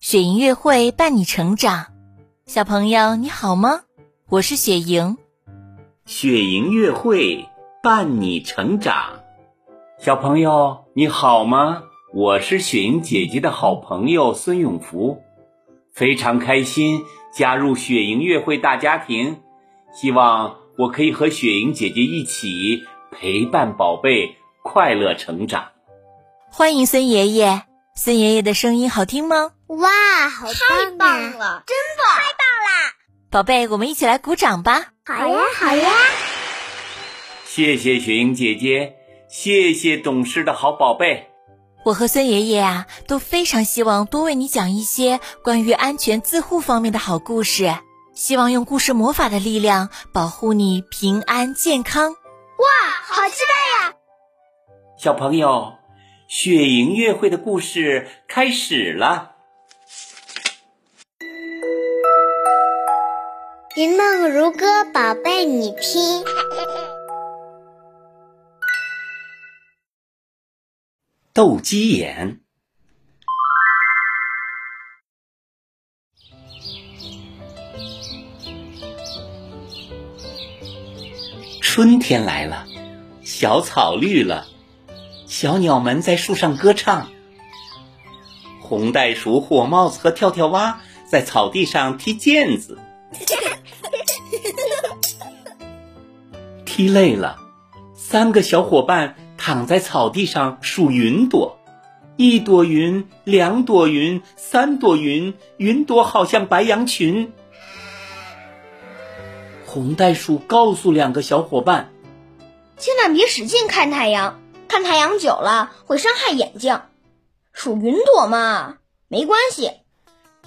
雪莹月会伴你成长，小朋友你好吗？我是雪莹。雪莹月会伴你成长，小朋友你好吗？我是雪莹姐姐的好朋友孙永福，非常开心加入雪莹月会大家庭，希望我可以和雪莹姐姐一起陪伴宝贝快乐成长。欢迎孙爷爷，孙爷爷的声音好听吗？哇，好太棒了，真棒，太棒啦！宝贝，我们一起来鼓掌吧！好呀，好呀！谢谢雪莹姐姐，谢谢懂事的好宝贝。我和孙爷爷啊都非常希望多为你讲一些关于安全自护方面的好故事，希望用故事魔法的力量保护你平安健康。哇，好期待呀！小朋友，雪莹月会的故事开始了。云梦如歌，宝贝你听。斗鸡眼。春天来了，小草绿了，小鸟们在树上歌唱。红袋鼠、火帽子和跳跳蛙在草地上踢毽子。踢累了，三个小伙伴。躺在草地上数云朵，一朵云，两朵云，三朵云，云朵好像白羊群。红袋鼠告诉两个小伙伴：“千万别使劲看太阳，看太阳久了会伤害眼睛。数云朵嘛，没关系。”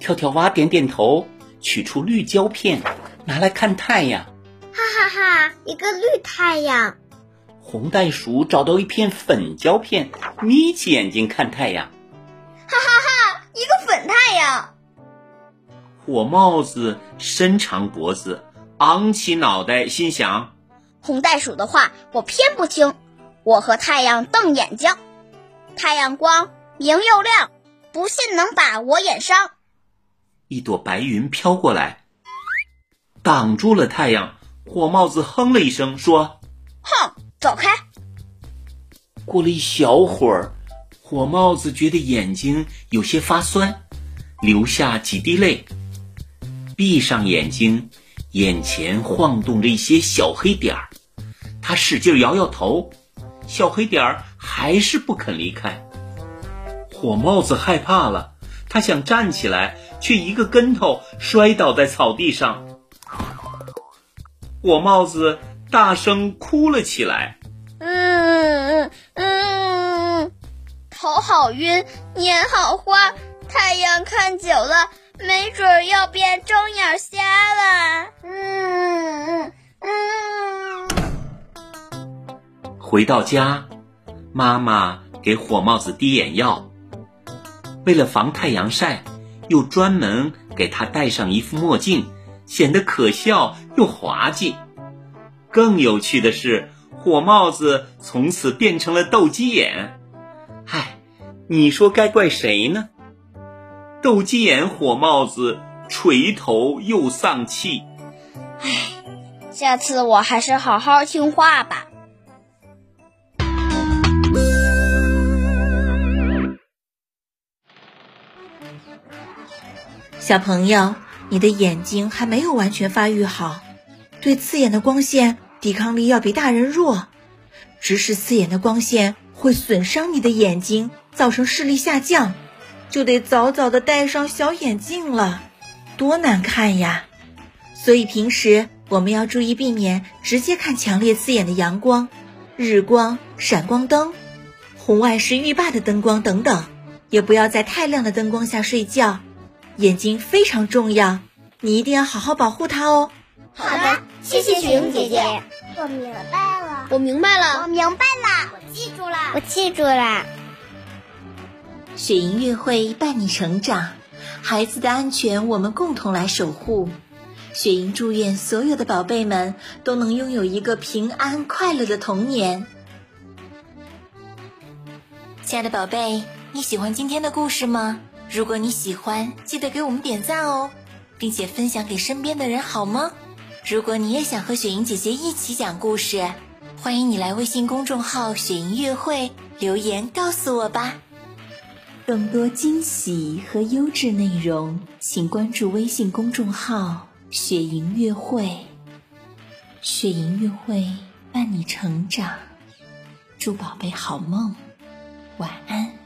跳跳蛙点点头，取出绿胶片，拿来看太阳。哈哈哈，一个绿太阳。红袋鼠找到一片粉胶片，眯起眼睛看太阳。哈哈哈，一个粉太阳。火帽子伸长脖子，昂起脑袋，心想：红袋鼠的话我偏不听。我和太阳瞪眼睛，太阳光明又亮，不信能把我眼伤。一朵白云飘过来，挡住了太阳。火帽子哼了一声，说：“哼。”走开！过了一小会儿，火帽子觉得眼睛有些发酸，流下几滴泪。闭上眼睛，眼前晃动着一些小黑点儿。他使劲摇摇头，小黑点儿还是不肯离开。火帽子害怕了，他想站起来，却一个跟头摔倒在草地上。火帽子。大声哭了起来。嗯嗯嗯，头好晕，眼好花，太阳看久了，没准要变睁眼瞎了。嗯嗯嗯。回到家，妈妈给火帽子滴眼药，为了防太阳晒，又专门给他戴上一副墨镜，显得可笑又滑稽。更有趣的是，火帽子从此变成了斗鸡眼。嗨，你说该怪谁呢？斗鸡眼火帽子垂头又丧气。唉，下次我还是好好听话吧。小朋友，你的眼睛还没有完全发育好，对刺眼的光线。抵抗力要比大人弱，直视刺眼的光线会损伤你的眼睛，造成视力下降，就得早早的戴上小眼镜了，多难看呀！所以平时我们要注意避免直接看强烈刺眼的阳光、日光、闪光灯、红外线浴霸的灯光等等，也不要在太亮的灯光下睡觉，眼睛非常重要，你一定要好好保护它哦。好的，谢谢雪莹姐姐。我明白了，我明白了，我明白了，我记住了，我记住了。雪莹月会伴你成长，孩子的安全我们共同来守护。雪莹祝愿所有的宝贝们都能拥有一个平安快乐的童年。亲爱的宝贝，你喜欢今天的故事吗？如果你喜欢，记得给我们点赞哦，并且分享给身边的人，好吗？如果你也想和雪莹姐姐一起讲故事，欢迎你来微信公众号“雪莹乐会”留言告诉我吧。更多惊喜和优质内容，请关注微信公众号“雪莹乐会”。雪莹乐会伴你成长，祝宝贝好梦，晚安。